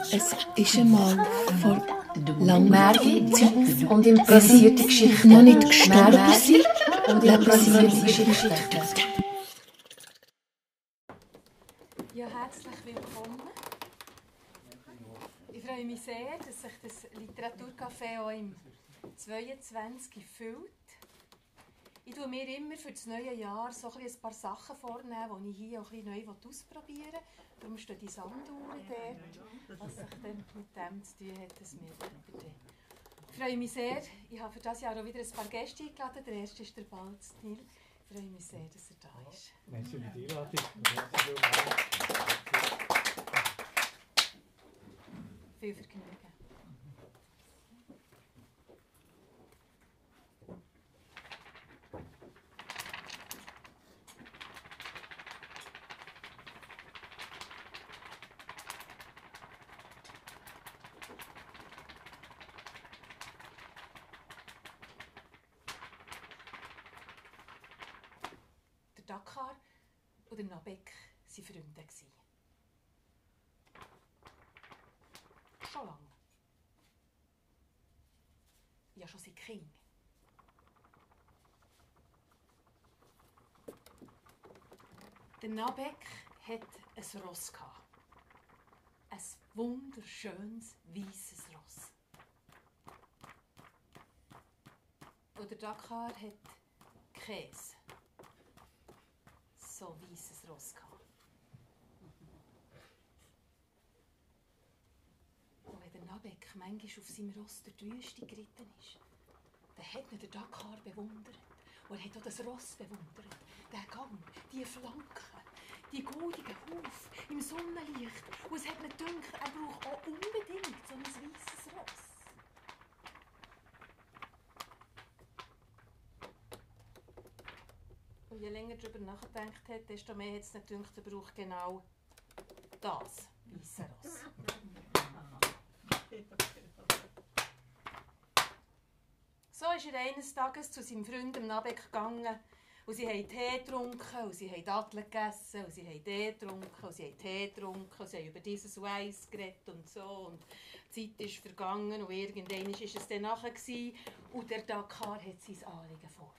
Es ist einmal vor langer Zeit und improvisierte Geschichten. Noch nicht gestorben sind und improvisierte Geschichten. Ja, herzlich willkommen. Ich freue mich sehr, dass sich das Literaturcafé auch im 22 füllt. Ich tue mir immer für das neue Jahr so ein, ein paar Sachen vornehmen, die ich hier auch ein neu ausprobieren will. Darum stehen die Sanduhren dort, was sich dann mit dem zu tun hat, dass wir Ich freue mich sehr. Ich habe für dieses Jahr auch wieder ein paar Gäste eingeladen. Der erste ist der Balz Nil. Ich freue mich sehr, dass er da ist. Merci für die Einladung. Viel Vergnügen. Dakar und der Nabeck waren Freunde. Schon lange. Ja, schon seit Kind. Der Nabeck hatte ein Ross. Ein wunderschönes, weißes Ross. Und der Dakar hat Käse so weißes Ross gehabt. Und wenn der Nabeck manchmal auf seinem Ross durch die Wüste geritten ist, dann hat er den Dakar bewundert. Und er hat auch das Ross bewundert. Den Gang, die Flanken, die goldigen Huf im Sonnenlicht. Und es hat mir gedacht, er braucht auch unbedingt so ein weißes Ross. Je länger darüber nachgedacht hat, desto mehr hat es natürlich der Brauch genau das, weiße Ross. So ist er eines Tages zu seinem Freund im Nabeck gegangen und sie haben Tee getrunken und sie haben Datteln gegessen und sie haben Tee getrunken und sie haben Tee getrunken und sie haben über dieses Weiss geredet und so und die Zeit ist vergangen und irgendwann war es dann nachher und der Dakar hat sein Anliegen vor.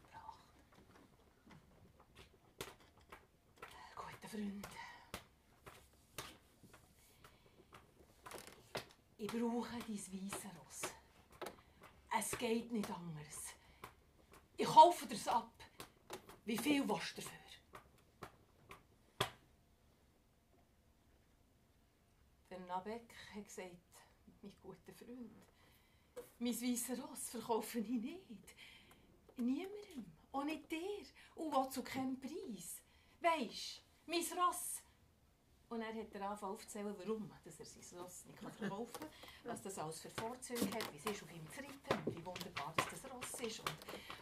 Freund. Ich brauche dein weiße Ross. Es geht nicht anders. Ich kaufe dir es ab. Wie viel willst du dafür? Der Nabeck hat gesagt, mein guter Freund, mein weißes Ross verkaufe ich nicht. Niemandem, auch nicht dir und auch zu keinem Preis. Weisst mein Ross. Und er hat er angefangen aufzuzählen, warum dass er sein Ross nicht verkaufen kann, was das alles für Vorzüge hat, wie es ist, auf ihm zu reiten und wie wunderbar dass das Ross ist. Und,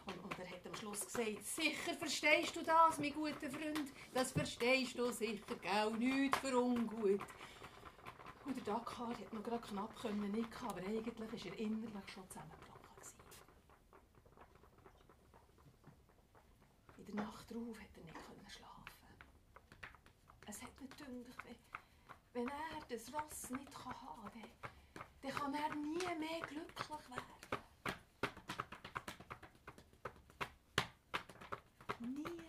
und, und er hat am Schluss gesagt, sicher verstehst du das, mein guter Freund, das verstehst du sicher, gell, nichts für ungut. Und der Dakar hat noch gerade knapp können nicht, aber eigentlich war er innerlich schon zusammengebrochen. In der Nacht darauf hat er nicht schlafen gedacht, wenn er das Ross nicht haben kann, dann kann er nie mehr glücklich werden. Nie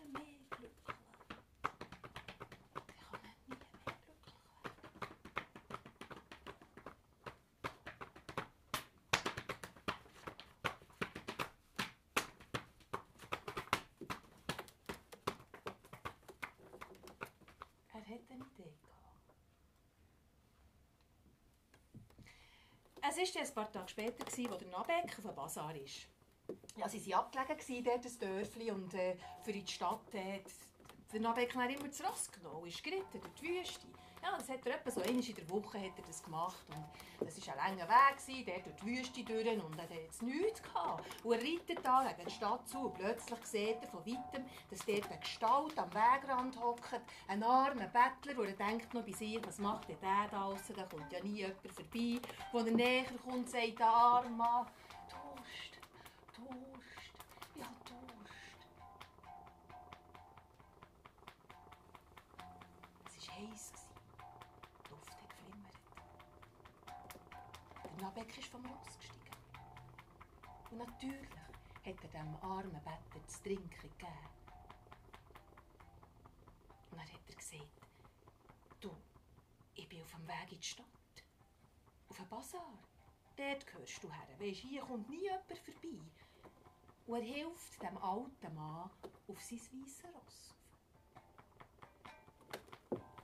hat eine Idee Es war ein paar Tage später, als der Nabeck auf dem Bazar ist. Ja, sie waren abgelegen, dort das Dörfli, und äh, für die Stadt äh, der Nabeck hat immer das Ross genommen, ist geritten durch die Wüste. Das hat er etwa so einmal in der Woche hat er das gemacht. Und das war ein langer Weg, der durch die Wüste durch und er hatte jetzt nichts. Gehabt. Und er reitet da gegen die Stadt zu und plötzlich sieht er von weitem, dass dort eine Gestalt am Wegrand hockt, ein armer Bettler, und er denkt noch bei sich, was macht der da draußen, da kommt ja nie jemand vorbei. Als er näher kommt, sagt der arme Mann, zu trinken gegeben. Und dann hat er gesagt, du, ich bin auf dem Weg in die Stadt. Auf den Bazar. Dort gehörst du her. Weisst, hier kommt nie jemand vorbei. Und er hilft dem alten Mann auf sein weißes Ross.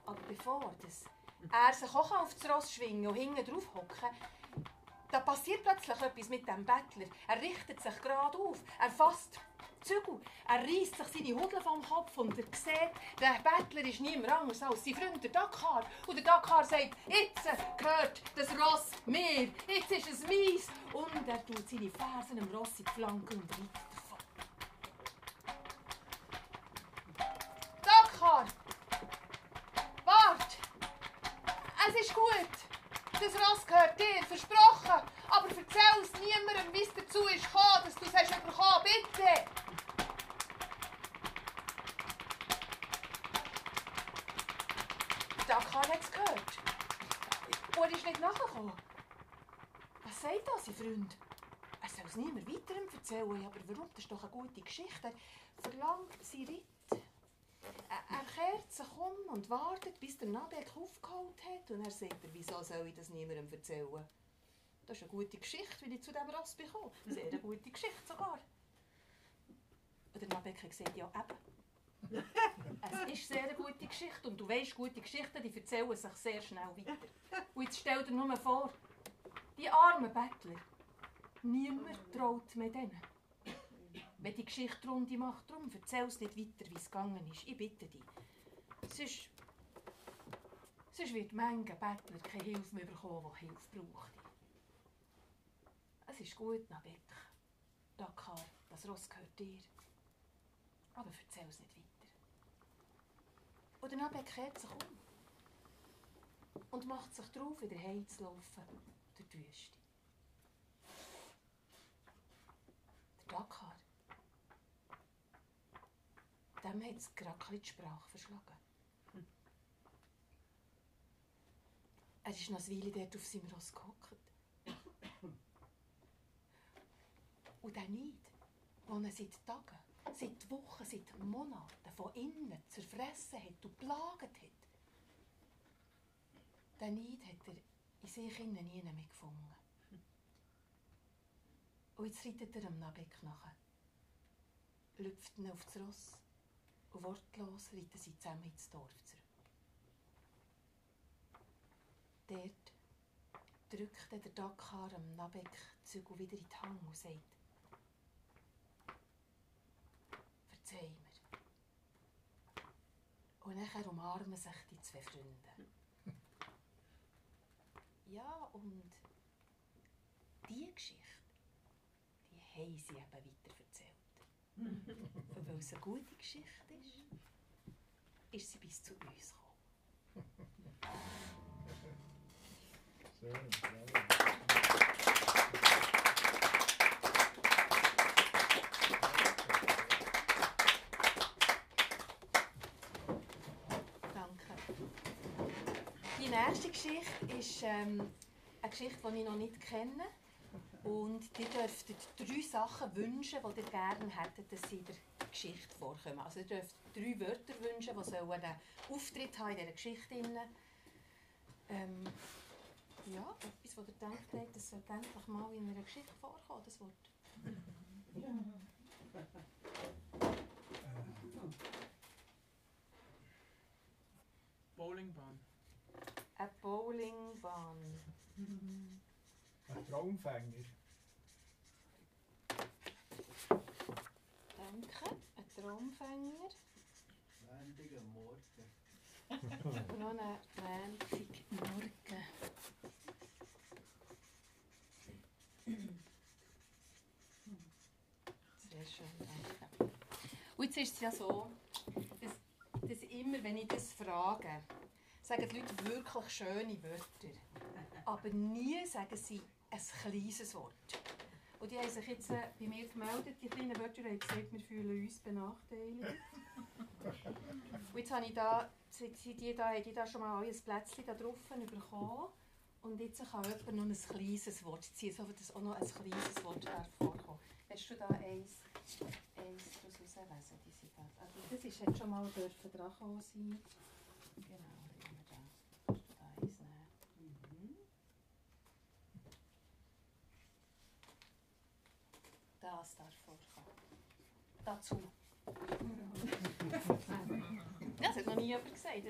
Aber bevor das er sich auch auf das Ross schwingen und hinten drauf hocken, da passiert plötzlich etwas mit dem Bettler. Er richtet sich gerade auf. Er fasst Zügel. Er reißt sich seine Hudel vom Kopf und er sieht, der Bettler ist niemand anders als sein Freund, der Dakar. Und der Dakar sagt, jetzt gehört das Ross mir, jetzt ist es meins. Und er tut seine Fersen im Ross in die Flanke und reitet davon. Dakar! Wart! Es ist gut. Das Ross gehört dir, versprochen. Aber erzähl es niemandem, wie es dazu ist dass du es hast bekommen, bitte. Er ist nicht nachgekommen. Was sagt das, sein Freund? Er soll es niemand weiterem erzählen. Aber warum? Das ist doch eine gute Geschichte. Er verlangt sie Ritt. Er, kehrt sich um und wartet, bis der Nabeck aufgeholt hat. Und er sagt, wieso soll ich das niemandem erzählen? Das ist eine gute Geschichte, wie ich zu diesem Ross bekomme. Sehr eine gute Geschichte sogar. Und der Nabeck gesagt, ja eben. Es ist sehr eine gute Geschichte. Und du weißt, gute Geschichten die erzählen sich sehr schnell weiter. Und jetzt stell dir nur vor, die armen Bettler. Niemand traut mehr denen. Wenn die Geschichte Runde macht, darum erzähl es nicht weiter, wie es gegangen ist. Ich bitte dich. Sonst, sonst wird manche Bettler keine Hilfe mehr bekommen, die Hilfe braucht. Es ist gut, Nabeck. Dakar, das Ross gehört dir. Aber erzähl es nicht weiter. Und Nabeck kehrt sich um und macht sich drauf, wieder heimzulaufen durch die Wüste. Der Dakar, dem hat es gerade die Sprache verschlagen. Er ist noch eine Weile dort auf seinem Ross gehockt. Und der Neid, den er seit Tagen, seit Wochen, seit Monaten von innen zerfressen hat und plagt hat, den Neid hat er in sich innen nie mehr gefunden. Und jetzt reitet er am Nabeck nach. Lüpft ihn auf das Ross und wortlos reiten sie zusammen ins Dorf zurück. Dort drückt der Dakar am Nabeck die Zügel wieder in die Hand und sagt, mir. Und nachher umarmen sich die zwei Freunde. Ja, und diese Geschichte, die haben sie eben weiter erzählt. Und weil es eine gute Geschichte ist, ist sie bis zu uns gekommen. Schön, bravo. Danke. Die nächste Geschichte ist ähm, eine Geschichte, die ich noch nicht kenne. Und ihr dürft drei Sachen wünschen, die ihr gerne hättet, dass sie in der Geschichte vorkommen. Also ihr dürft drei Wörter wünschen, die sollen einen Auftritt haben in dieser Geschichte. Ähm, ja, etwas, was ihr denkt, habt, das sollte endlich mal in einer Geschichte vorkommen, das Wort. Bowlingbahn. Eine Bowlingbahn. Ein Traumfänger. Danke. Ein Traumfänger. Wendiger Morgen. Und noch einen Montagmorgen. Sehr schön, danke. Und jetzt ist es ja so, dass, dass immer, wenn ich das frage, sagen die Leute wirklich schöne Wörter. Aber nie sagen sie ein kleines Wort. Und die haben sich jetzt äh, bei mir gemeldet, die kleinen Wörter haben gesagt, wir fühlen uns benachteiligt. Und jetzt habe ich da, sind die da, haben die da schon mal ein Plätzchen da drauf bekommen. Und jetzt kann jemand noch ein kleines Wort ziehen, so dass auch noch ein kleines Wort vorkommen. Hast du da eins, eins daraus herauslesen? Also das ist jetzt schon mal dürfen dran sein. Genau, dann haben wir da. Kannst du da eins nehmen? Mhm. Das darf vorkommen. Dazu. Das hat noch nie jemand gesagt.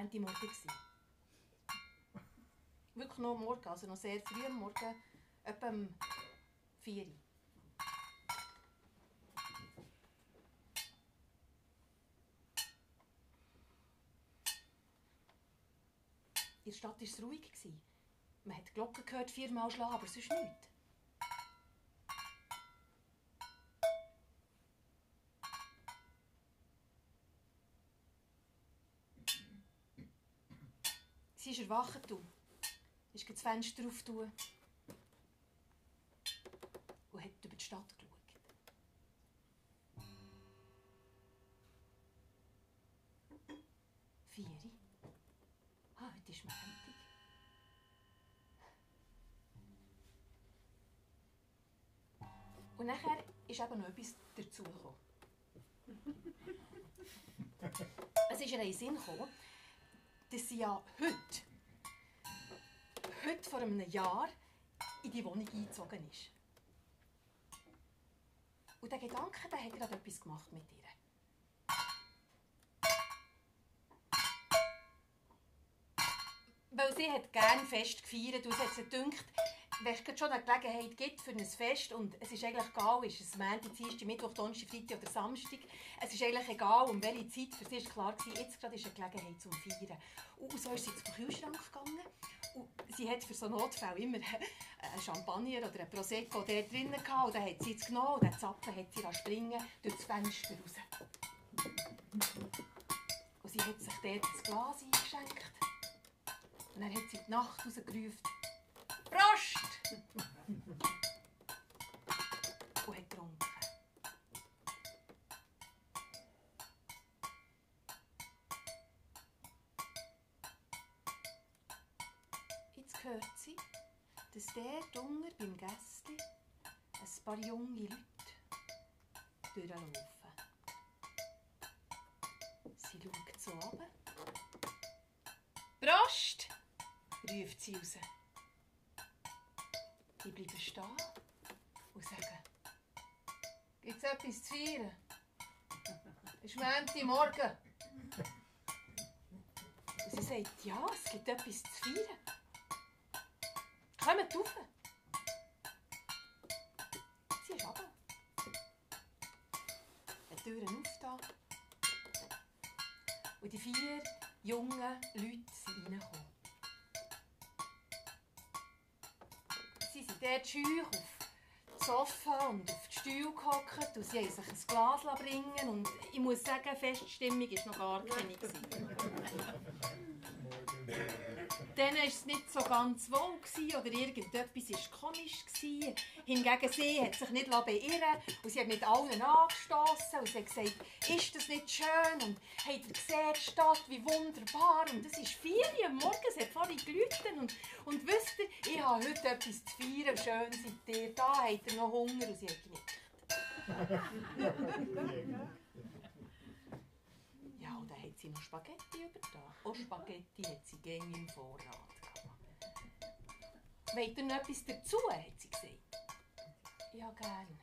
Montagmorgen. Wirklich noch Morgen, also noch sehr früh am Morgen, etwa um 4 Uhr. In der Stadt war es ruhig. Man hat Glocken gehört, viermal schlagen, aber sonst nichts. Erwacht, du. Ist das Fenster auf tun und hat über die Stadt geschaut. Vieri? Ah, heute ist Montag. Und nachher ist eben noch etwas dazugekommen. es ist ihr in den Sinn gekommen, dass sie ja heute, heute vor einem Jahr, in die Wohnung eingezogen ist. Und der Gedanke, der hat gerade etwas gemacht mit ihr. Weil sie hat gerne Fest gefeiert und es hat sie gedacht, wenn es schon eine Gelegenheit gibt für ein Fest und es ist eigentlich egal, ist es Montag, Dienstag, Mittwoch, Donnerstag, Freitag oder Samstag, es ist eigentlich egal, um welche Zeit, für sie war klar, gewesen, jetzt gerade ist eine Gelegenheit zum Feiern. Und so ist sie zum Kühlschrank gegangen sie hat für so Notfälle immer einen Champagner oder einen Prosecco dort drinnen gehabt und dann hat sie es genommen und den Zapfen hat sie springen durch das Fenster raus. Und sie hat sich dort das Glas eingeschenkt und dann hat sie die Nacht rausgerufen, Prost! dort unten beim Gästli ein paar junge Leute durchlaufen. Sie schaut so runter. Prost! ruft sie raus. Die bleiben stehen und sagen, gibt es etwas zu feiern? Es ist Montagmorgen. Und sie sagt, ja, es gibt etwas zu feiern. Kommt rauf. Sie ist runter. Die Türen aufgetan. Und die vier jungen Leute sind reingekommen. Sie sind dort scheu auf das Sofa und auf die Stühle gehockt und sie haben sich ein Glas bringen und ich muss sagen, Feststimmung war noch gar keine. gewesen. Denen war es nicht so ganz wohl gewesen, oder irgendetwas war komisch. Gewesen. Hingegen sie hat sich nicht beirren und sie hat mit allen angestoßen und sie hat gesagt, ist das nicht schön und habt ihr gesehen, die Stadt, wie wunderbar und es ist vier Uhr am Morgen, es hat vorhin geläutet und, und wisst ihr, ich habe heute etwas zu feiern, schön seid ihr da, habt ihr noch Hunger und sie hat genickt. Dann hat sie noch Spaghetti übertragen. Auch Spaghetti hat sie gängig im Vorrat gehabt. Wollt ihr noch etwas dazu, hat sie gesagt. Ja, gern.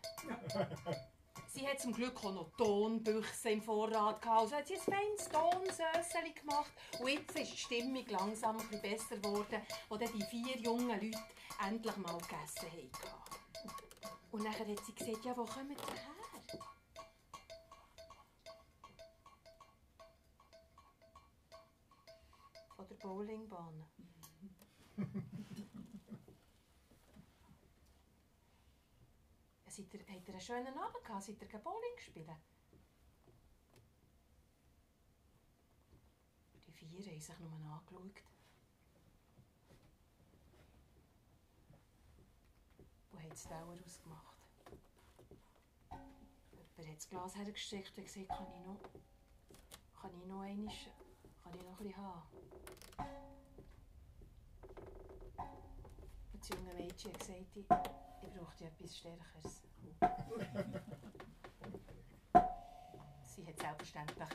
Sie hat zum Glück auch noch Tonbüchse im Vorrat gehabt. Also hat sie ein feines Tonsösseli gemacht. Und jetzt ist die Stimmung langsam ein besser geworden, wo dann die vier jungen Leute endlich mal gegessen haben. Und nachher hat sie gesagt, ja, wo kommt ihr her? Von der Bowlingbahn. Es seid ihr, habt ihr einen schönen Abend gehabt? Seid ihr Bowling gespielt? Die vier haben sich nur angeschaut. Und haben das Dauer ausgemacht. Jemand hat das Glas hergesteckt und gesagt, kann ich noch, kann ich noch einmal, ich noch ein bisschen haben? Und das junge Mädchen hat gesagt, ich, brauchte etwas Stärkeres. Sie hat selbstverständlich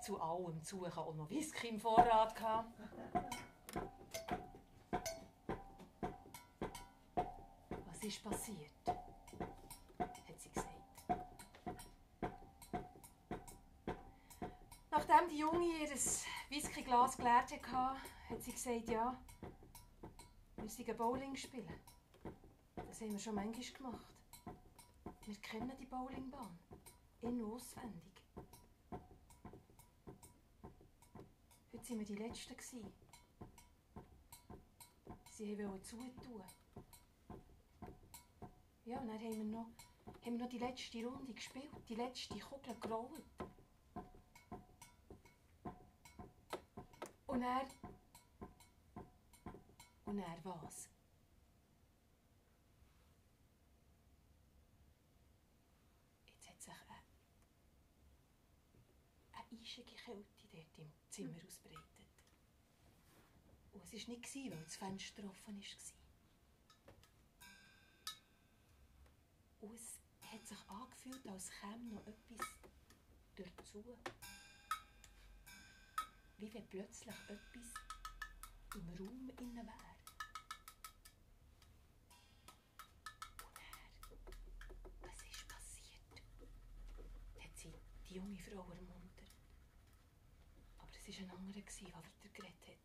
zu allem Suchen auch noch Whisky im Vorrat gehabt. Was ist passiert? hat sie gesagt. Nachdem die Junge ihr Whiskyglas geleert hatte, hat sie gesagt, ja, wir sind Bowling spielen. Das haben wir schon manchmal gemacht. Wir kennen die Bowlingbahn. In- und auswendig. Heute waren wir die Letzten. gewesen. Sie wollten zutun. Ja, und dann haben wir noch, haben wir noch die letzte Runde gespielt, die letzte Kugel gerollt. Und er. Und er was? Jetzt hat sich eine, eine eisige Kälte dort im Zimmer ausbreitet. Und es war nicht, weil das Fenster offen war. Und es hat sich angefühlt, als käme noch etwas dazu. Wie wenn plötzlich etwas im Raum innen wäre. Und er, was ist passiert? Hat sie die junge Frau ermuntert. Aber es war ein anderer, der weiter geredet hat.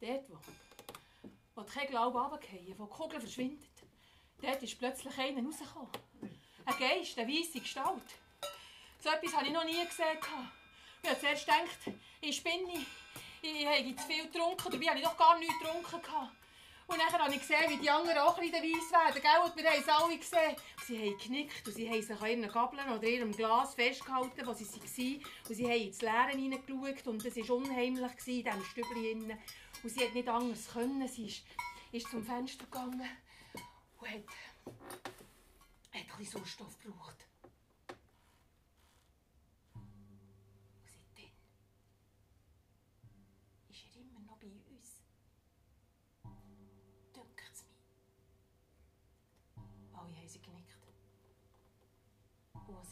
Dort, wo, wo Kegel alle runterfallen, wo die Kugel verschwindet, dort ist plötzlich einer rausgekommen. Ein Geist, eine weisse Gestalt. So etwas habe ich noch nie gesehen. Ich habe zuerst gedacht, ich spinne, ich, habe zu viel getrunken, dabei habe ich doch gar nichts getrunken. Und dann habe ich gesehen, wie die anderen auch ein bisschen weiss werden. Gell? Und wir haben es alle gesehen. Sie haben geknickt und sie haben sich an ihren Gabeln oder ihrem Glas festgehalten, wo sie waren. Und sie haben ins Leere hineingeschaut und es war unheimlich in diesem Stübchen. Und sie hat nicht anders können. Sie ist, ist zum Fenster gegangen und hat, hat ein bisschen Sauerstoff gebraucht.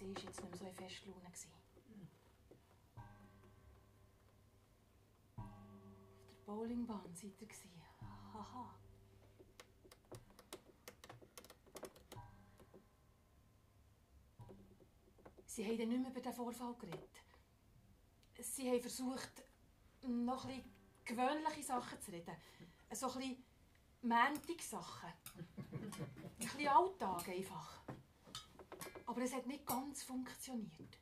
Sie war jetzt nicht mehr so in Festlaune. gewesen. Auf der Bowlingbahn ihr. gewesen. Haha. Sie haben nicht mehr über den Vorfall geredet. Sie haben versucht, noch bisschen gewöhnliche Sachen zu reden. So bisschen Mäntig-Sachen. Ein bisschen Alltag einfach. Aber es hat nicht ganz funktioniert.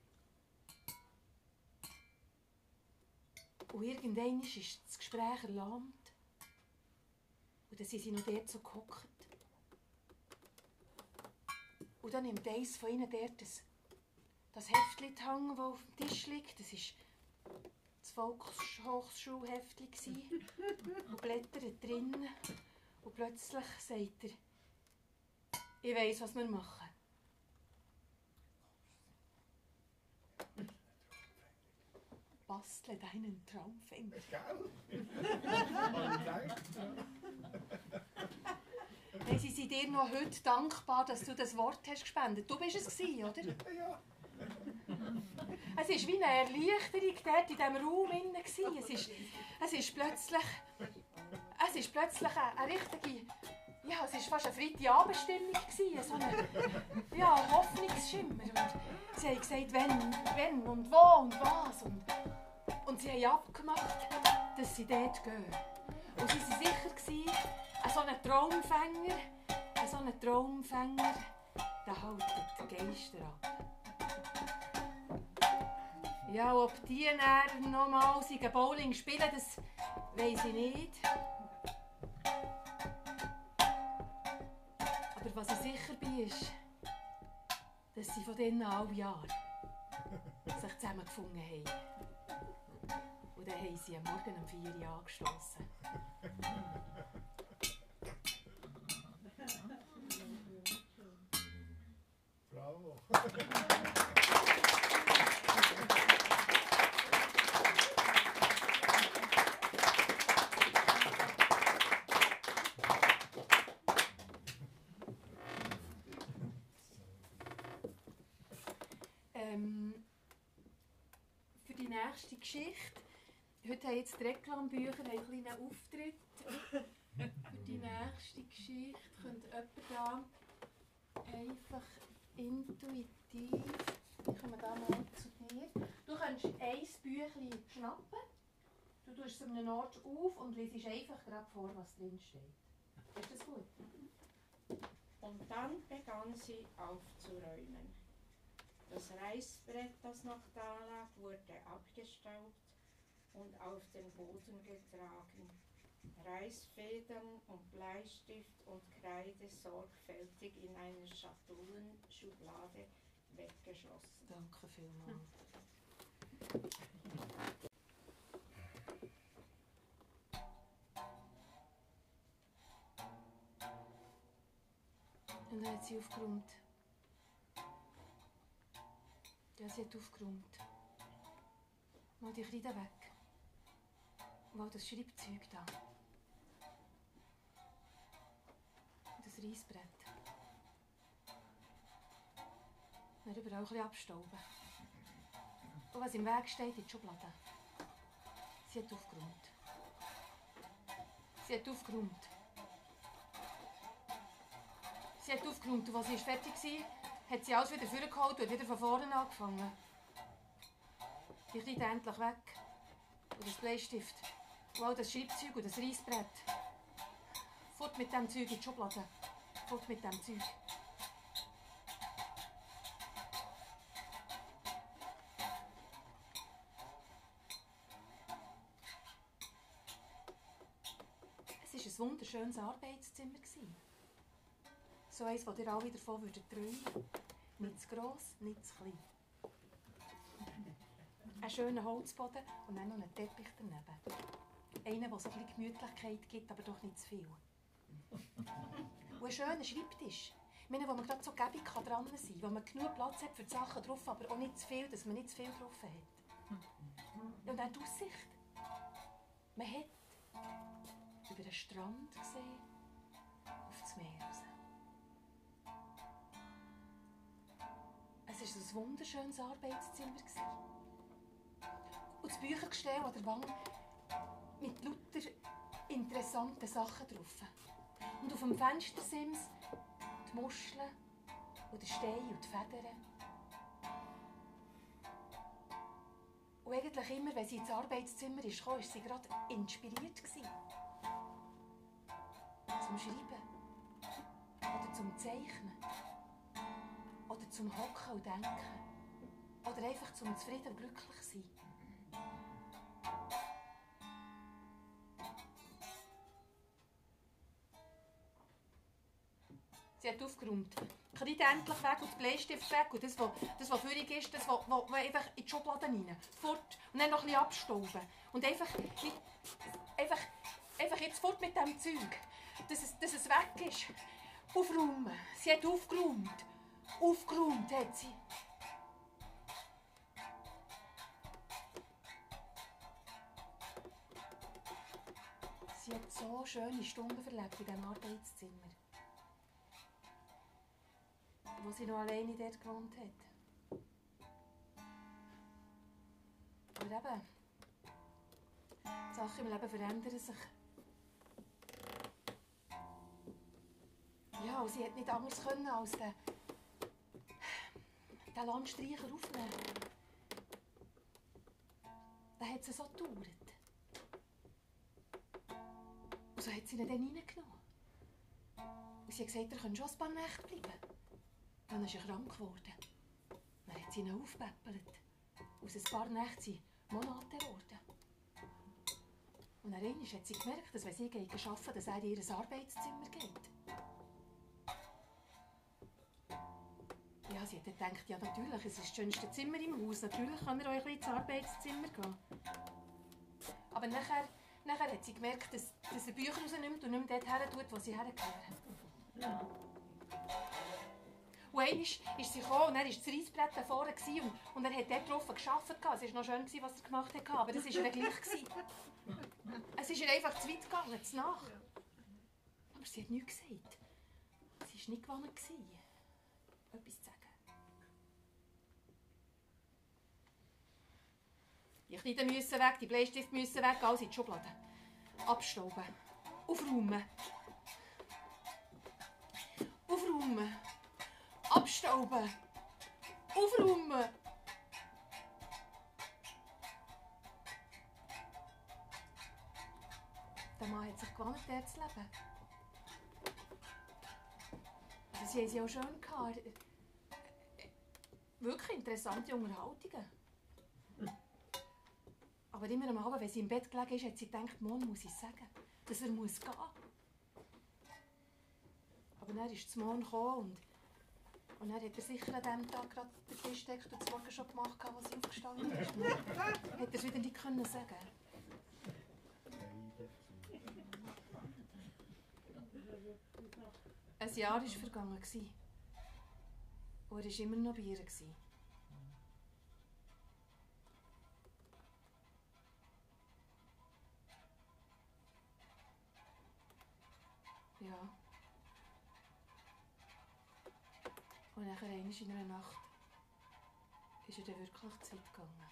Und irgendwann ist das Gespräch erlahmt. Und dann sind sie noch dort so gehockt. Und dann nimmt eins von ihnen dort das, das Heftchen die Hand, das auf dem Tisch liegt. Das war das Volkshochschulheftchen. Und blättert drin. Und plötzlich sagt er, ich weiss, was wir machen. Bastle deinen. Gell? Habe ich gedacht. Hey, sie sind dir noch heute dankbar, dass du das Wort hast gespendet. Du bist es gewesen, oder? Ja. Es war wie eine Erleichterung dort in diesem Raum. Es ist, es ist plötzlich, es ist plötzlich eine, eine richtige, ja, es war fast eine Freitagabendstimmung. So eine ja, Hoffnungsschimmer. Und sie haben gesagt, wenn, wenn und wo und was. Und, und sie haben abgemacht, dass sie dort gehen. Und sie waren sicher, gewesen, ein so ein Traumfänger, ein so ein Traumfänger, der haltet die Geister ab. Ja, ob die dann nochmal Bowling spielen, das weiß ich nicht. Was ich sicher bin, ist, dass sie von denen alle Jahre sich zusammengefunden haben. Und dann haben sie am Morgen um 4 Uhr angestoßen. Bravo. Ähm, für die nächste Geschichte. Heute haben jetzt die Reklambücher einen kleinen Auftritt. für die nächste Geschichte könnte jemand da einfach intuitiv. Ich komme da mal zu dir. Du kannst ein Büchlein schnappen. Du tust es an einem Ort auf und liest einfach gerade vor, was drin steht. Ist das gut? Und dann begann sie aufzuräumen. Das Reißbrett, das noch da lag, wurde abgestaubt und auf den Boden getragen. Reißfedern und Bleistift und Kreide sorgfältig in einer Schatulenschublade weggeschlossen. Danke vielmals. Und dann hat sie aufgeräumt. Ja, sie hat aufgeräumt. Mal die Kreide weg. Mal das Schreibzeug da. Und das Reissbrett. Dann überall ein bisschen abstauben. Und was im Weg steht, in die Schublade. Sie hat aufgeräumt. Sie hat aufgeräumt. Sie hat aufgeräumt und als sie fertig war, hat sie alles wieder vorgeholt und wieder von vorne angefangen. Die Kleine endlich weg. Und das Bleistift. All das Schreibzeug und das Reissbrett. Fort mit dem Zeug in die Schublade. Fort mit dem Zeug. Es war ein wunderschönes Arbeitszimmer. So eins, das ihr alle davon würdet träumen Nicht zu gross, nicht zu klein. Ein schöner Holzboden und dann noch ein Teppich daneben. Einer, der so ein bisschen Gemütlichkeit gibt, aber doch nicht zu viel. Und ein schöner Schreibtisch. Ich meine, wo man gerade so gebig kann dran sein kann, wo man genug Platz hat für die Sachen drauf, aber auch nicht zu viel, dass man nicht zu viel drauf hat. Und dann die Aussicht. Man hat über den Strand gesehen, auf das Meer raus. Es war ein wunderschönes Arbeitszimmer. Und das Büchergestell an der Wand mit lauter interessanten Sachen drauf. Und auf dem Fenstersims die Muscheln und der Stein und die Federn. Und eigentlich immer, wenn sie ins Arbeitszimmer kam, war sie gerade inspiriert. Zum Schreiben. Oder zum Zeichnen. Oder zum Hocken und Denken. Oder einfach zum zufrieden und glücklich sein. Aufgeräumt. Kreide endlich weg und der Bleistift weg. Und das, was, das, was führig ist, das, was, was, einfach in die Schublade rein. Fort. Und dann noch ein bisschen abstauben. Und einfach, einfach, einfach jetzt fort mit dem Zeug. Dass es, dass es weg ist. Aufräumen. Sie hat aufgeräumt. Aufgeräumt hat sie. Sie hat so schöne Stunden verlebt in diesem Arbeitszimmer. Wo sie noch alleine dort gewohnt hat. Aber eben, die Sachen im Leben verändern sich. Ja, und sie hat nicht anders können als den, den Landstreicher aufnehmen. Dann hat sie so gedauert. Und so hat sie ihn dann reingenommen. Und sie hat gesagt, er könnte schon ein paar Nächte bleiben. Dann ist er krank geworden. Dann hat sie ihn aufgepäppelt. Aus ein paar Nächten sind Monate geworden. Und dann hat sie gemerkt, dass wenn sie arbeiten dass er ihr Arbeitszimmer geht. sie hat gedacht, ja natürlich, es ist das schönste Zimmer im Haus. Natürlich kann er bisschen ins Arbeitszimmer gehen. Aber nachher, nachher hat sie gemerkt, dass, dass er Bücher rausnimmt und nicht mehr dort her tut, wo sie hergehören. Und einmal ist sie gekommen und er war das Reisbrett da vorne und, und er hat dort drauf gearbeitet. Es war noch schön, was er gemacht hat, aber das war ihr gleich. Es ist ihr einfach zu weit gegangen, zu nach. Aber sie hat nichts gesagt. Sie war nicht gewohnt, gewesen, etwas zu sagen. Die Kleider müssen weg, die Bleistifte müssen weg, alles in die Schublade. Abstauben. Aufräumen. Aufräumen. Abstauben. Aufräumen. Der Mann hat sich gewohnt, dort zu leben. Sie haben sie auch schön gehabt. Wirklich interessante Unterhaltungen. Aber immer am Abend, wenn sie im Bett gelegen ist, hat sie gedacht, morgen muss ich sagen, dass er muss gehen muss. Aber dann ist der Morgen gekommen und, und dann hat er sicher an diesem Tag gerade den Tisch gedeckt und das Morgen schon gemacht, als sie aufgestanden ist. Hat er es wieder nicht können sagen Ein Jahr war vergangen. Und er war immer noch bei ihr. Ja. Und nachher in einer Nacht ist er dann wirklich zu gegangen.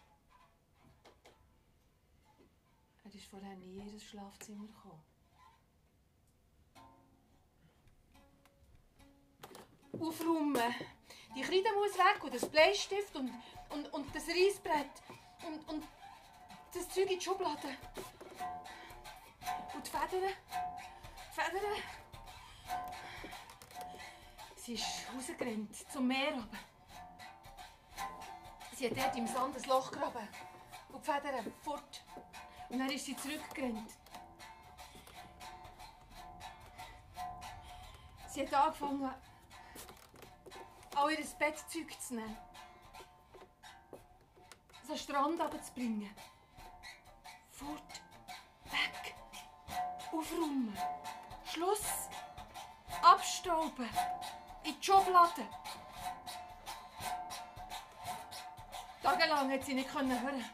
Er ist vorher nie in ihr Schlafzimmer gekommen. Aufräumen. Die Kreide muss weg und das Bleistift und, und, und das Reisbrett und, und das Zeug in die Schublade. Und die Federn. Die Federn. Sie ist rausgerannt zum Meer runter. Sie hat dort im Sand ein Loch gegraben. Und die Federn fort. Und dann ist sie zurückgerannt. Sie hat angefangen, all ihr Bettzeug zu nehmen. An den Strand runterzubringen. Fort. Weg. Aufräumen. Schluss. Abstauben. In die Schublade. Tagelang hat sie nicht hören.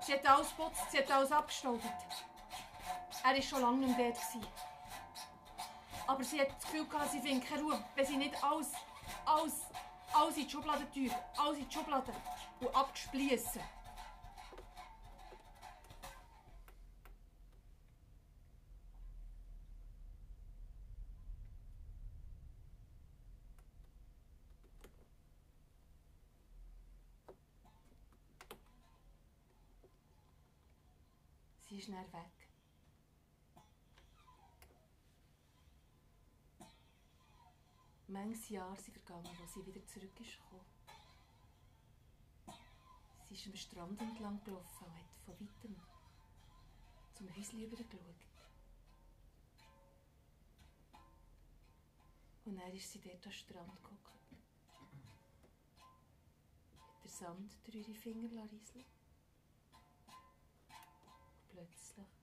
Sie hat alles geputzt, sie hat alles abgestaubt. Er war schon lange nicht mehr dort. Aber sie hat das Gefühl, gehabt, sie findet keine Ruhe, wenn sie nicht alles, alles, alles in die Schublade tun. Alles in die Schublade und abgespliessen. Schnell weg. Manches Jahre sind vergangen, als sie wieder zurück ist gekommen. Sie ist am Strand entlang gelaufen und hat von weitem zum Häuschen übergeschaut. Und dann ist sie dort am Strand geguckt. Hat der Sand durch ihre Finger rieseln Plötzlich hat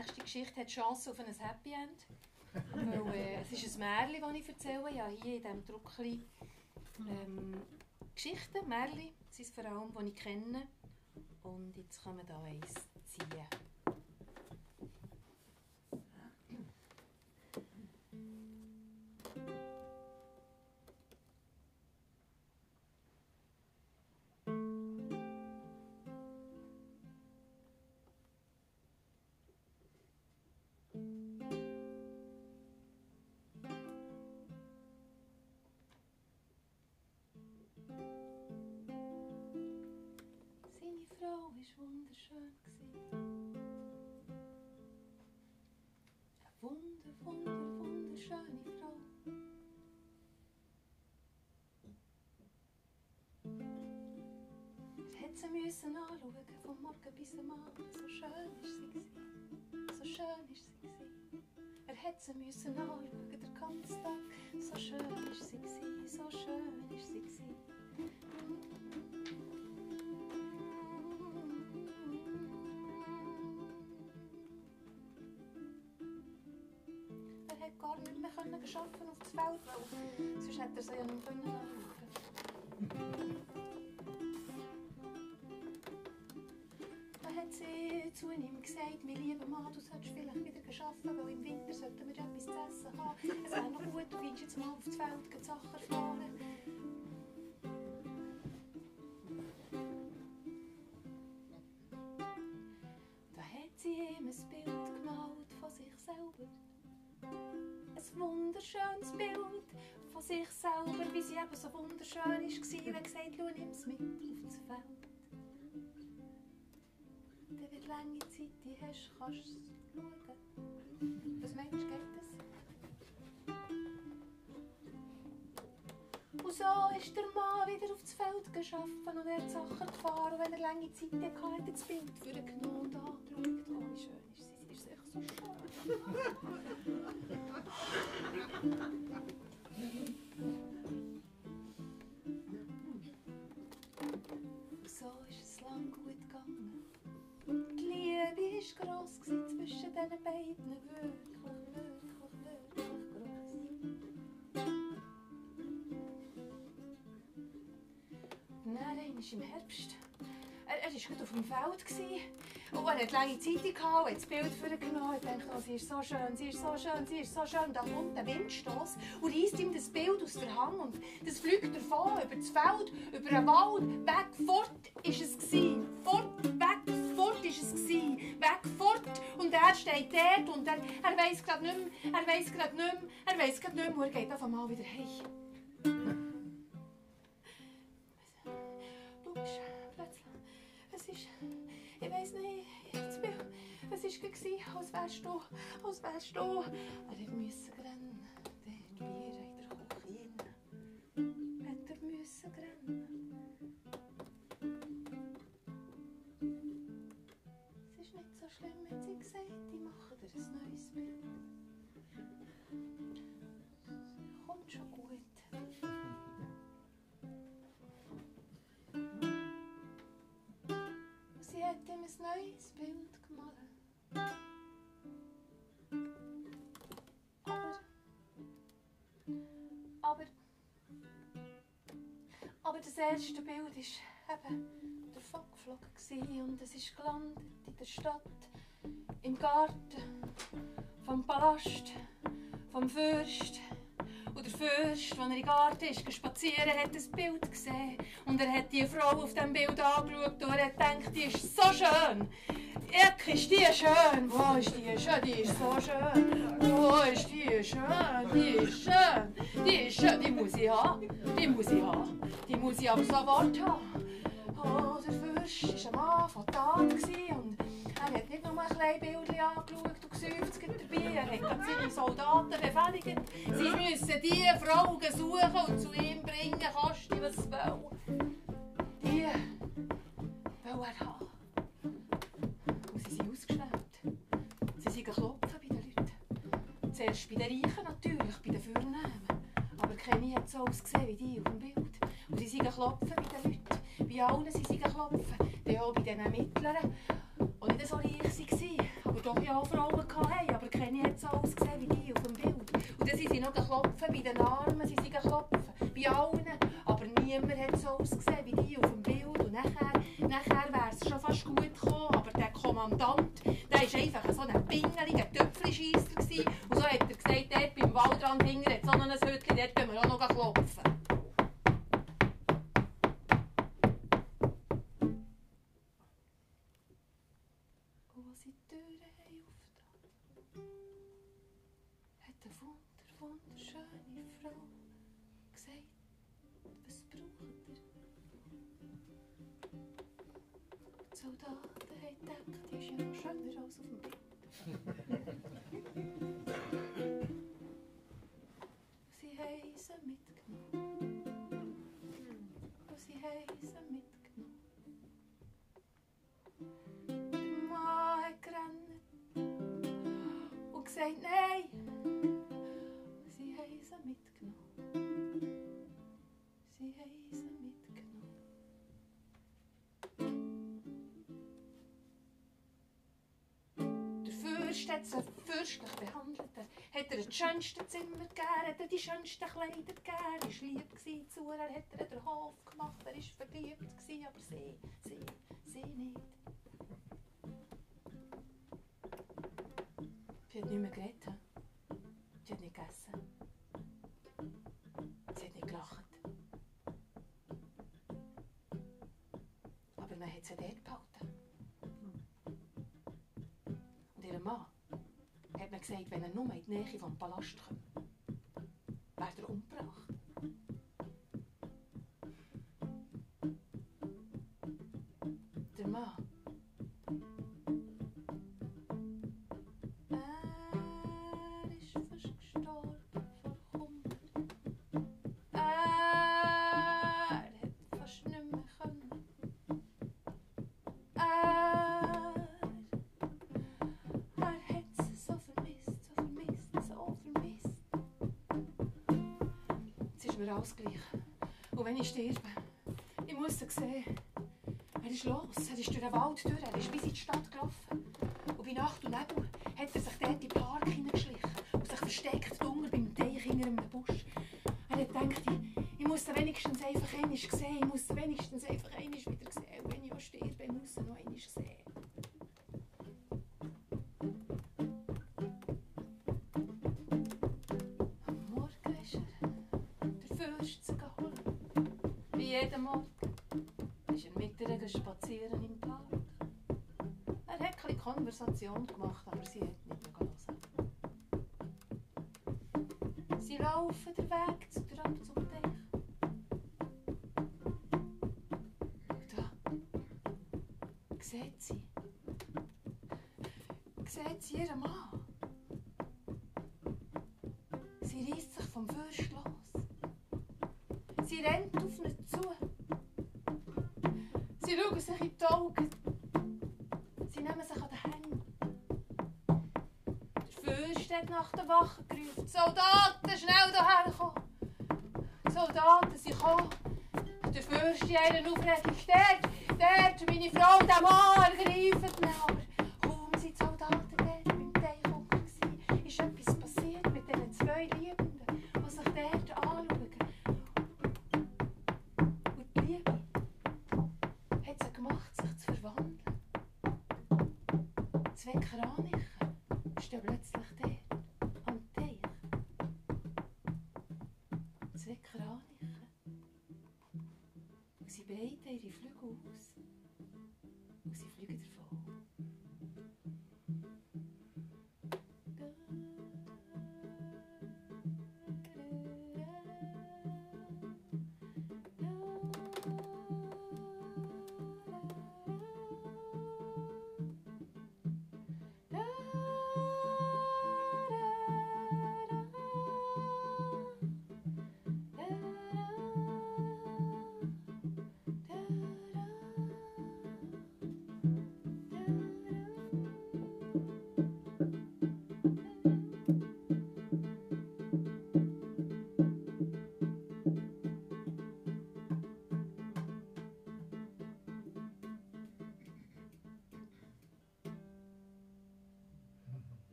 nächste Geschichte hat Chance auf ein Happy End. Weil, äh, es ist ein Märchen, das ich erzähle. Ja, hier in diesem Druckchen ähm, Geschichten, Märchen, das ist vor allem, die ich kenne. Und jetzt kann man da eins ziehen. Hat sie müssen anschauen, vom Morgen bis am Abend. So schön ist sie. So schön ist sie. Er hat sie müssen anschauen, den ganzen Tag. So schön ist sie. So schön ist sie. Er hat gar nicht mehr arbeiten auf das Feld, weil sonst hätte er sie ja nicht können arbeiten, weil im Winter sollten wir etwas zu essen haben. Es wäre noch gut, du gehst jetzt mal auf das Feld gehst Sachen erfahren. Da hat sie ihm ein Bild gemalt von sich selber. Ein wunderschönes Bild von sich selber, wie sie eben so wunderschön war. Er gesagt, schau, nimm es mit auf das Feld. Dann wird lange Zeit, die hast, kannst du schauen. Was meinst du, geht das? Und so ist der Mann wieder auf das Feld geschaffen und er hat Sachen gefahren. Und wenn er lange Zeit hatte, hat er das Bild für ihn genommen und angeschaut. Oh, wie schön ist sie. Sie ist echt so schön. Liebe war gross zwischen diesen beiden. Wirklich, wirklich, wirklich gross. Und dann im Herbst. Er, er war gerade auf dem Feld. Gewesen. Und er hatte lange Zeit gehabt, hat das Bild für ihn genommen. Ich dachte, oh, sie ist so schön, sie ist so schön, sie ist so schön. Und dann kommt der Windstoß und reißt ihm das Bild aus der Hand. Und das fliegt davon, über das Feld, über den Wald. Weg, fort ist es. Gewesen. Fort, weg, fort ist es. Gewesen. Weg, fort. Und er steht dort und er, er weiss gerade nicht mehr, er weiss gerade nicht mehr, er weiss gerade nicht mehr, wo er geht auf einmal wieder heim. Du bist weiß nicht. Das Bild. Es war als wärst du. Als wärst du. Er musste rennen. Dort Bier neues Bild gemalt. Aber. Aber. Aber das erste Bild war eben davon geflogen und es ist gelandet in der Stadt, im Garten, vom Palast, vom Fürst. Und der Fürst, als er den Garten ist, spazieren, hat das Bild gesehen. Und er hat die Frau auf dem Bild angeschaut und er hat gedacht, die ist so schön. Eck, ist die schön. Wo ist die schön? Die ist so schön. Wo ist die schön? Die ist schön. Die ist schön. Die muss ich haben. Die muss ich haben. Die muss ich aber sofort haben. Oh, der Fürst war ein Mann von nur ein kleines Bild angeschaut und gesäuft dabei. Er hat seine Soldaten befehligt, sie müssen diese Frau suchen und zu ihm bringen, koste was es will. Die will er haben. Und sie sind ausgeschwemmt. Sie sind klopfen bei den Leuten. Zuerst bei den Reichen natürlich, bei den Vornehmen. Aber keine hat so ausgesehen wie die auf dem Bild. Und sie sind klopfen bei den Leuten. Bei allen sind sie klopfen. Dann auch bei diesen Mittleren. War einfach so ein pingeliger Töpfelscheisser. Und so hat er gesagt, dort beim Waldrand hinten hat so ein Hütchen, dort gehen wir auch noch klopfen. Sie fürstlich behandelt. Er hat ihr das schönste Zimmer gegeben, hat ihr die schönsten Kleider gegeben. Er war lieb gewesen zu ihr, er hat ihr den Hof gemacht, er war verliebt, gewesen, aber sie, sie, sie nicht. Sie hat nicht mehr geredet. Gesagt, wenn er nur in die Nähe vom Palast kommt, mir alles. Und wenn ich sterbe, ich muss sie sehen. Er ist los, er ist durch den Wald durch, er ist bis in die Stadt gelaufen. Und bei Nacht und Nebel hat er sich dort in den Park hineingeschlichen und sich versteckt unten beim Teich hinter einem Busch. Er hat gedacht, ich, ich muss sie wenigstens einfach einmal sehen, Konversation gemacht, Fürst hat nach der Wache gerufen. Soldaten, schnell hierher kommen. Soldaten sind gekommen. Der Fürst in einer Aufregung. Dort, dort, meine Frau der Mann ergreifen ihn. Aber kaum sind die Soldaten dort beim Teich unten gewesen, ist etwas passiert mit diesen zwei Liebenden, die sich dort anschauen. Und die Liebe hat sie gemacht, sich zu verwandeln. Zwei Kraniche stehen plötzlich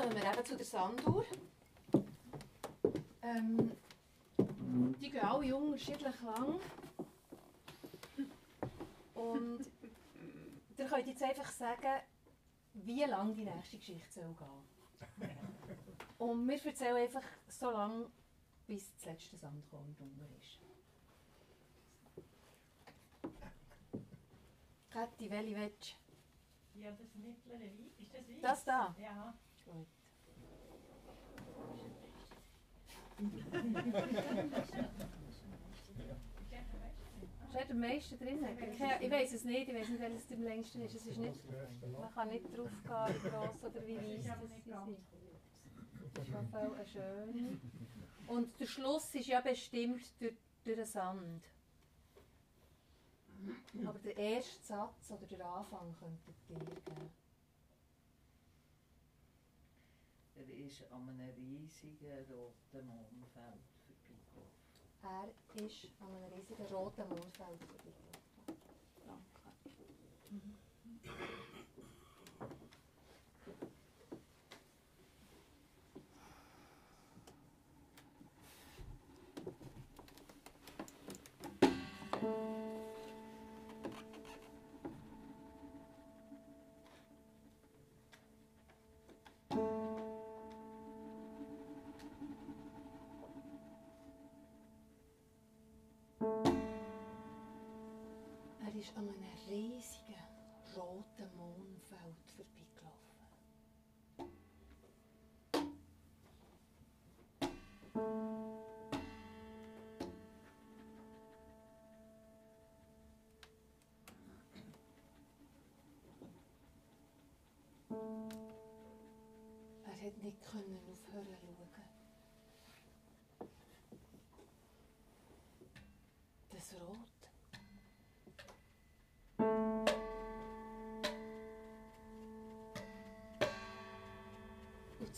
kommen wir eben zu der Sanduhr. Ähm, die gehen alle unterschiedlich lang. Und ihr könnt jetzt einfach sagen, wie lang die nächste Geschichte soll gehen. Und wir erzählen einfach so lange, bis das letzte Sandkorn drunter ist. Kathi, welche willst Ja, das mittlere Wein. Ist das Wein? Das da? Ja. Gut. Ist am meisten drin? Ich, weiß es nicht, ich weiß nicht, welches am längsten ist. Es ist nicht, man kann nicht drauf gehen, wie gross oder wie weiss das sie sind. Das ist auf jeden Fall eine schöne. Und der Schluss ist ja bestimmt durch, durch den Sand. Aber der erste Satz oder der Anfang könnte dir geben. Er ist an einem riesigen roten Mondfeld vorbeigelaufen. Er ist an einem riesigen roten Mondfeld vorbeigelaufen. Danke. Er ist an einem riesigen roten Mondfeld vorbeigelaufen. Er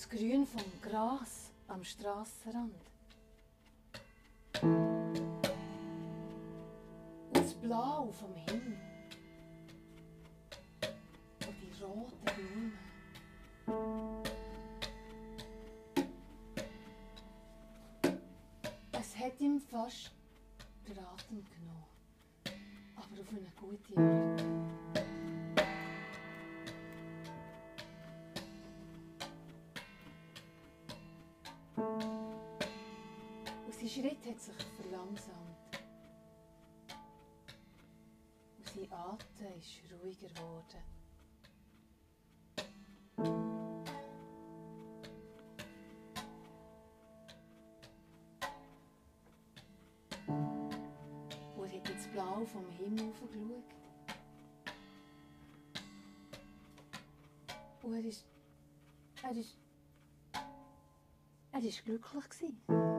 das Grün vom Gras am Strassenrand. Und das Blau vom Himmel. Und die roten Blumen. Es hat ihm fast den Atem genommen. Aber auf eine gute Art. Schritt hat sich verlangsamt. Und sein Atem ist ruhiger geworden. Und er hat ins Blau vom Himmel geschaut. Und er ist. Er ist. Er ist glücklich. Gewesen.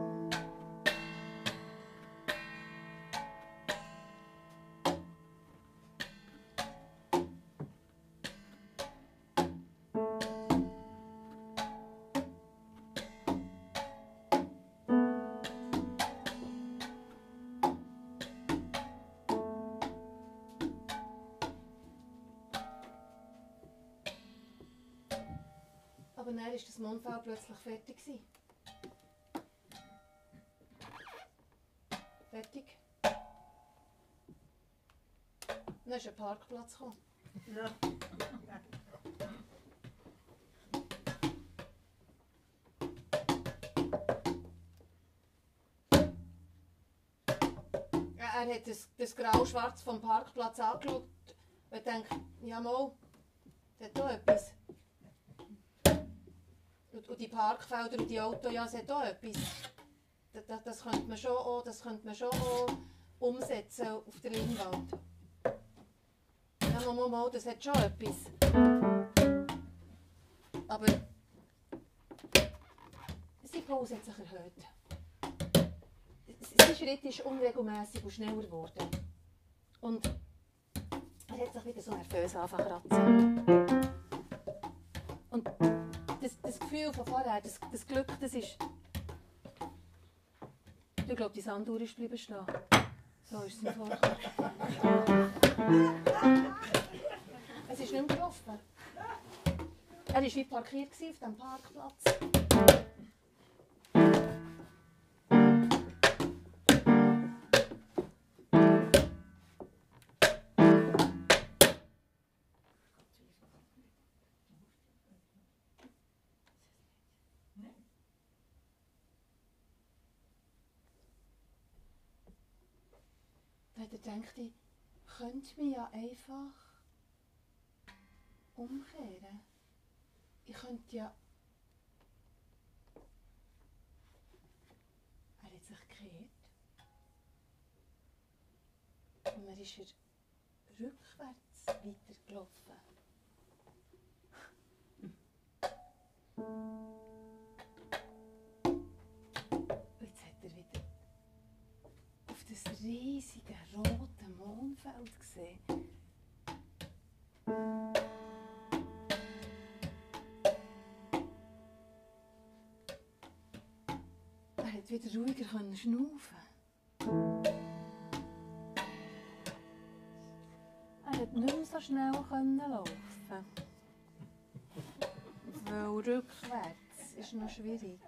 Aber dann war das Mondfeld plötzlich fertig. gewesen. Fertig. Dann ist ein Parkplatz gekommen. Ja, Er hat das, das Grau-Schwarz vom Parkplatz angeschaut und denkt, ja mal, das hat da etwas. Und, die Parkfelder und die Autos, ja, es hat auch etwas. Das, das, könnte man schon auch, das könnte man schon auch umsetzen auf der Leinwand. Ja, mal, mal, das hat schon etwas. Aber sein Puls hat sich erhöht. Sein Schritt ist unregelmäßig und schneller geworden. Und er hat sich wieder so nervös angefangen zu kratzen. Und Gefühl von vorher, das, das Glück, das ist. Ich glaube, die Sanduhr ist geblieben stehen. So ist es mir vorgekommen. Es ist nicht mehr gelaufen. er war wie parkiert auf diesem Parkplatz. Da hat er gedacht, ich könnte mich ja einfach umkehren. Ich könnte ja. Er hat sich gekehrt. Und dann ist er rückwärts weitergelaufen. Und jetzt hat er wieder auf das riesige rote Mondfeld gesehen. Er hat wieder ruhiger schnaufen. Er hat nicht mehr so schnell können laufen. Weil rückwärts ist noch schwierig.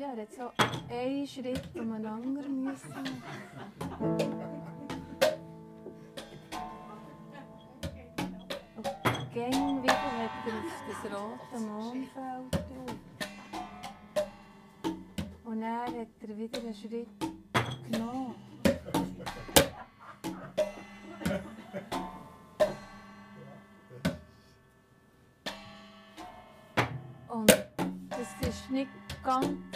Ja, er hat so einen Schritt um einen anderen müssen. Und gäng wieder hat er auf das rote Mondfeld drauf. Und dann hat er wieder einen Schritt genommen. Und das war nicht ganz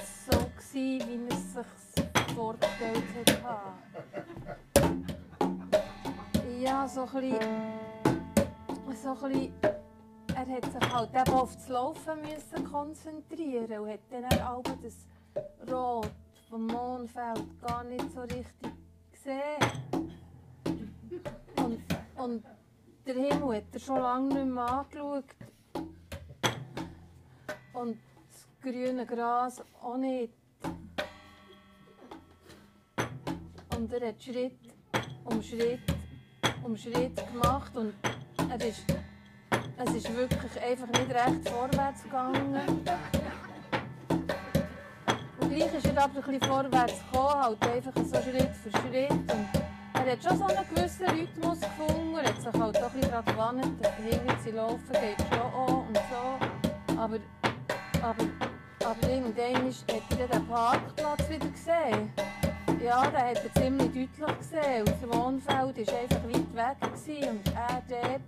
wie er es sich vorgestellt hat. Ja, so ein bisschen, so ein bisschen, er hat sich halt eben auf das Laufen müssen konzentrieren und hat dann auch das Rot vom Mondfeld gar nicht so richtig gesehen. Und, und der Himmel hat er schon lange nicht mehr angeschaut. Und das grüne Gras auch nicht. Und er hat Schritt um Schritt um Schritt gemacht und er ist, es ist wirklich einfach nicht recht vorwärts gegangen. Und gleich ist er aber ein bisschen vorwärts gekommen, halt einfach so Schritt für Schritt. Und er hat schon so einen gewissen Rhythmus gefunden, er hat sich halt auch ein bisschen daran gewandt, hinter sie laufen geht schon auch und so. Aber, aber, aber irgendwann hat er den Parkplatz wieder gesehen. Ja, den hat er ziemlich deutlich gesehen. Und das Wohnfeld war einfach weit weg gewesen und er dort.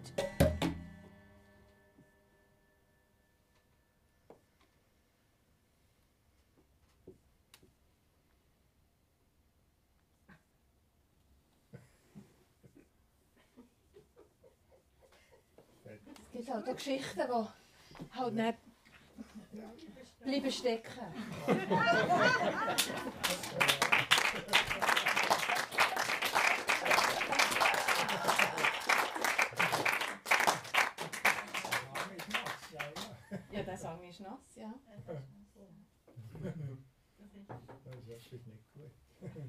Es gibt halt auch Geschichten, die halt nicht bleiben stecken. Ja, der Song ist nass, ja. Das ist wirklich nicht gut.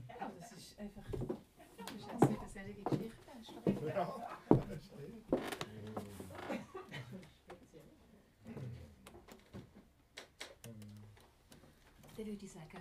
Ja, das ist einfach. Das ist jetzt nicht eine solche Geschichte. Das ist doch- Ja, das stimmt. Dann würde ich sagen,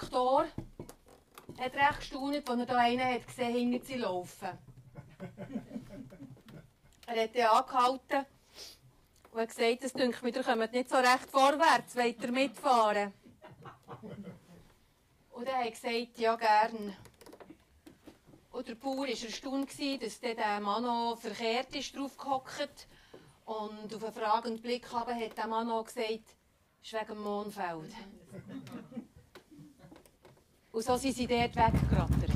Traktor hat recht gestaunt, als er da einen hat gesehen hinter sie laufen. er hat dann angehalten und hat gesagt, es dünkt mir, ihr kommt nicht so recht vorwärts, wollt ihr mitfahren? Und er hat gesagt, ja gern. Und der Bauer war erstaunt, dass der Mann noch verkehrt ist, drauf gehockt. Und auf einen fragenden Blick hat der Mann noch gesagt, es ist wegen dem Mondfeld. Und so sind sie dort weggerattert.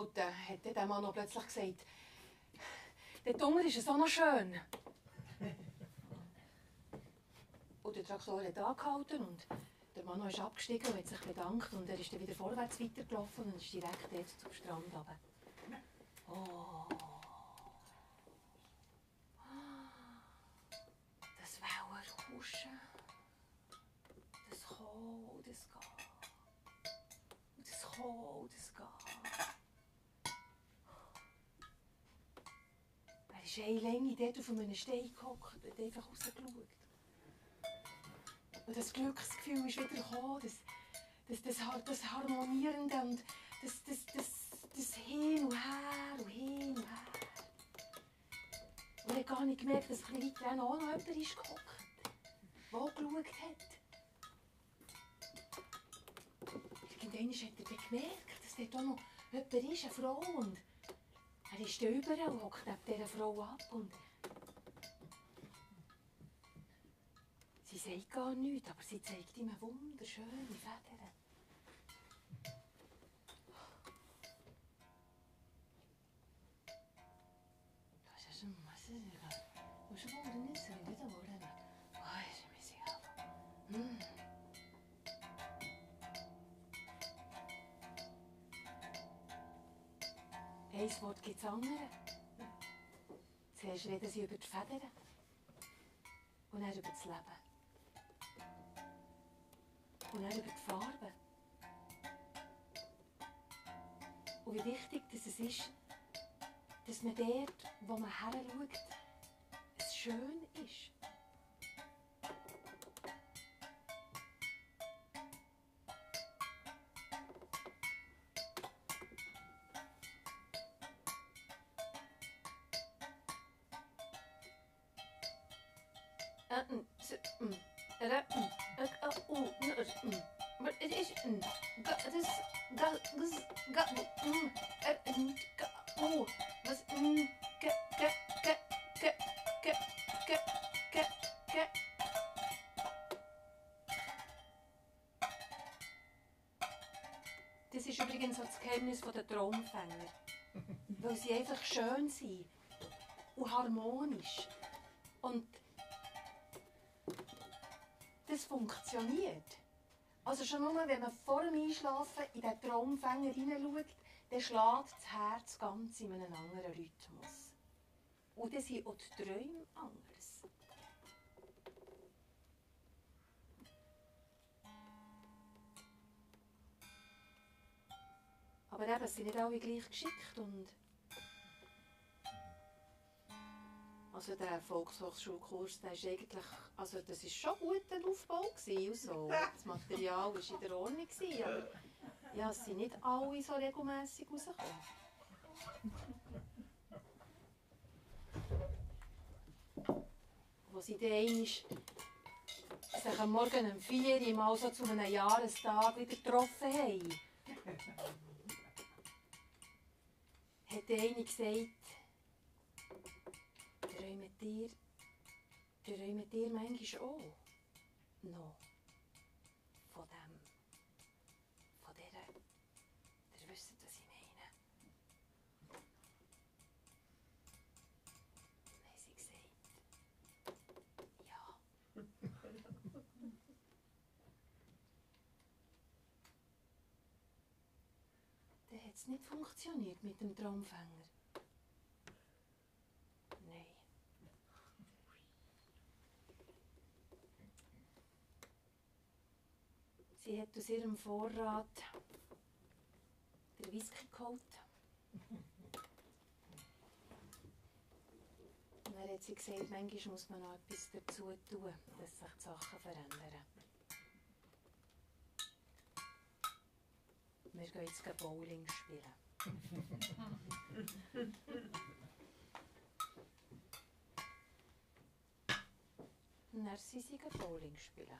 Anhalten? hat der Mann noch plötzlich gesagt. Dort unten ist auch noch schön. Und der Traktor hat angehalten und der Mann ist abgestiegen und hat sich bedankt und er ist dann wieder vorwärts weitergelaufen und ist direkt jetzt zum Strand runter. Oh. Das Wellenrauschen. Das Kommen und das Gehen. Das Kommen und das Gehen. Er ist eine Länge dort auf einem Stein gehockt und einfach rausgeschaut. Und das Glücksgefühl ist wieder gekommen, das, das, das, das Harmonierende und das, das, das, das Hin und Her und Hin und Her. Und er hat gar nicht gemerkt, dass ein weiter auch noch jemand ist gehockt, der geschaut hat. Irgendwann hat er gemerkt, dass dort auch noch jemand ist, eine Frau. Und er ist überall und hockt neben dieser Frau ab. Und sie sagt gar nichts, aber sie zeigt ihm wunderschöne Federn. Ein Wort gibt es andere. Zuerst reden sie über die Federn und dann über das Leben. Und dann über die Farben. Und wie wichtig dass es ist, dass man dort, wo man her schaut, es schön ist. Das ist übrigens auch das Geheimnis der Traumfänger. Weil sie einfach schön sind und harmonisch. Und das funktioniert. Also schon nur, wenn man vor dem Einschlafen in den Traumfänger hineinschaut, dann schlägt das Herz ganz in einem anderen Rhythmus. Und dann sind auch die Träume anders. Aber eben, es sind nicht alle gleich geschickt und Also der Volkshochschulkurs, der ist eigentlich, also das ist schon gut ein Aufbau gewesen so. Das Material war in der Ordnung aber ja, es sind nicht alle so regelmässig rausgekommen. Wo sie dann sich am Morgen um 4 Uhr mal so zu einem Jahrestag wieder getroffen haben, hat der eine gesagt, träumt ihr, träumt ihr manchmal auch noch nicht funktioniert mit dem Traumfänger? Nein. Sie hat aus ihrem Vorrat den Whisky geholt. Und dann hat sie gesagt, manchmal muss man noch etwas dazu tun, dass sich die Sachen verändern. Wir gehen jetzt Bowling spielen. Sind sie gehen Bowling spielen.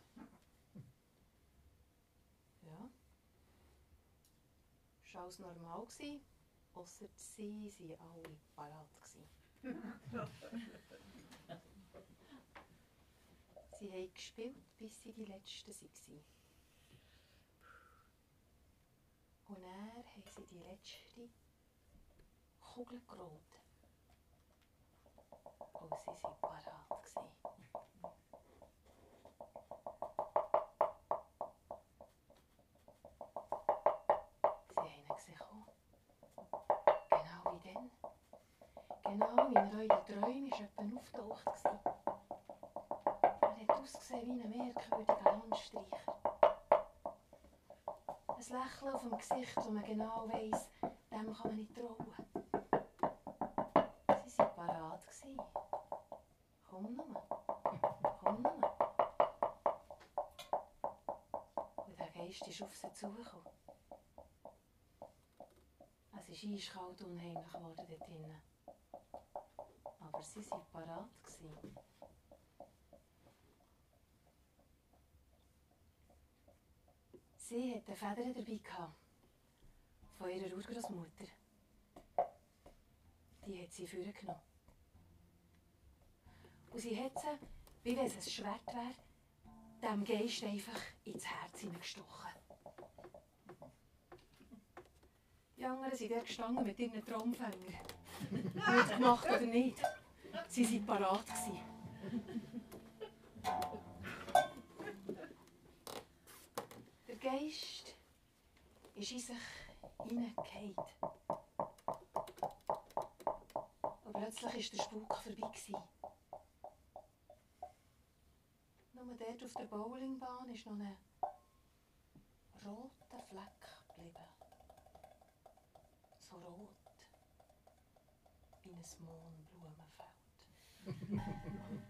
Ja. Es war alles normal, ausser sie waren alle parat. sie haben gespielt, bis sie die Letzten waren. Und dann haben sie die letzte Kugel gerollt. Und sie waren parat. Sie haben ihn gesehen. Genau wie dann. Genau wie in euren Träumen ist jemand gewesen. Er hat ausgesehen wie ein merkwürdiger Landstreicher. Ein Lächeln auf dem Gesicht, wo man genau weiss, dem kann man nicht trauen. Sie waren parat. Komm nur. Komm nur. Und der Geist ist auf sie zugekommen. Es ist eiskalt und unheimlich geworden dort drinnen. Aber sie waren parat. Sie hatte Federn dabei gehabt. Von ihrer Urgroßmutter. Die hat sie vorgenommen. Und sie hat sie, wie wenn es ein Schwert wäre, dem Geist einfach ins Herz hineingestochen. Die anderen sind dort gestanden mit ihren Traumfängern. Gut gemacht oder nicht, sie waren parat. Geist ist in sich hineingefallen. Und plötzlich war der Spuk vorbei. Nur dort auf der Bowlingbahn ist noch ein roter Fleck geblieben. So rot wie ein Mohnblumenfeld.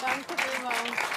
Danke vielmals.